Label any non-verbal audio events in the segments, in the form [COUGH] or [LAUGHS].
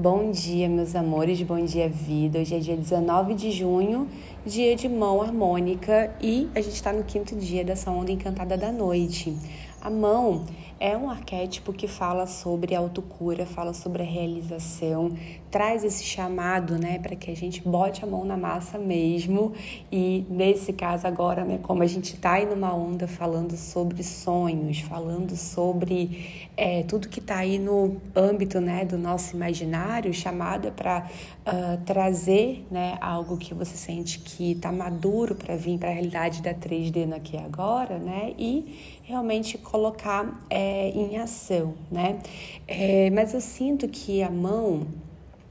Bom dia, meus amores, bom dia, vida. Hoje é dia 19 de junho, dia de mão harmônica e a gente está no quinto dia dessa onda encantada da noite. A mão é um arquétipo que fala sobre autocura, fala sobre a realização, traz esse chamado, né, para que a gente bote a mão na massa mesmo. E nesse caso agora, né, como a gente está aí numa onda falando sobre sonhos, falando sobre é, tudo que está aí no âmbito, né, do nosso imaginário, chamado é para uh, trazer, né, algo que você sente que está maduro para vir para a realidade da 3D no aqui e agora, né, e realmente colocar é, em ação, né? É, mas eu sinto que a mão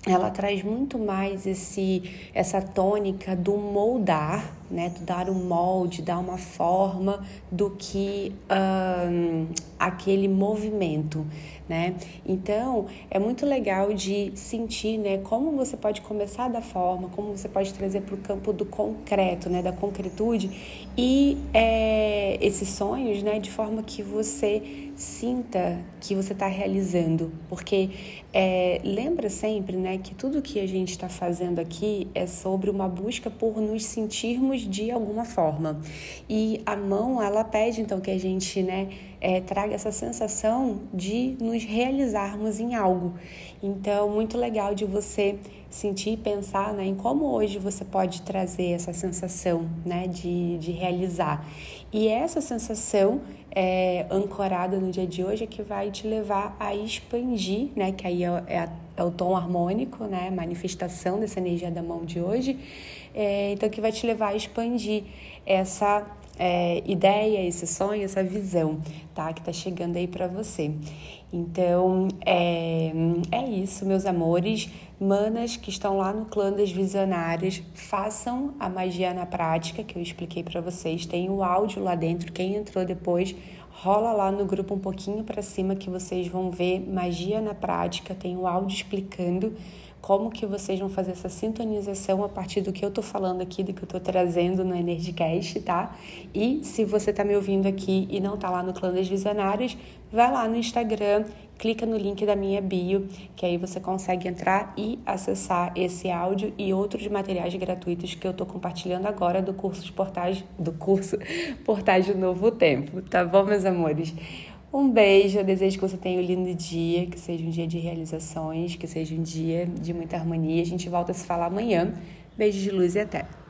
ela traz muito mais esse essa tônica do moldar, né, do dar um molde, dar uma forma do que um, aquele movimento, né? Então é muito legal de sentir, né, como você pode começar da forma, como você pode trazer para o campo do concreto, né, da concretude e é, esses sonhos, né, de forma que você sinta que você está realizando, porque é, lembra sempre, né, que tudo que a gente está fazendo aqui é sobre uma busca por nos sentirmos de alguma forma. E a mão, ela pede então que a gente, né, é, traga essa sensação de nos realizarmos em algo. Então, muito legal de você sentir e pensar né, em como hoje você pode trazer essa sensação né, de, de realizar. E essa sensação é, ancorada no dia de hoje é que vai te levar a expandir, né, que aí é, é, a, é o tom harmônico, né, manifestação dessa energia da mão de hoje, é, então que vai te levar a expandir essa é, ideia, esse sonho, essa visão, tá? Que tá chegando aí para você. Então, é, é isso, meus amores. Manas que estão lá no clã das visionárias, façam a magia na prática, que eu expliquei para vocês. Tem o áudio lá dentro. Quem entrou depois, rola lá no grupo um pouquinho para cima que vocês vão ver magia na prática. Tem o áudio explicando como que vocês vão fazer essa sintonização a partir do que eu tô falando aqui, do que eu tô trazendo no Energycast, tá? E se você tá me ouvindo aqui e não tá lá no Clã das Visionárias, vai lá no Instagram, clica no link da minha bio, que aí você consegue entrar e acessar esse áudio e outros materiais gratuitos que eu tô compartilhando agora do curso de portais, do curso [LAUGHS] Portais do Novo Tempo, tá bom, meus amores? Um beijo, eu desejo que você tenha um lindo dia, que seja um dia de realizações, que seja um dia de muita harmonia. A gente volta a se falar amanhã. Beijo de luz e até!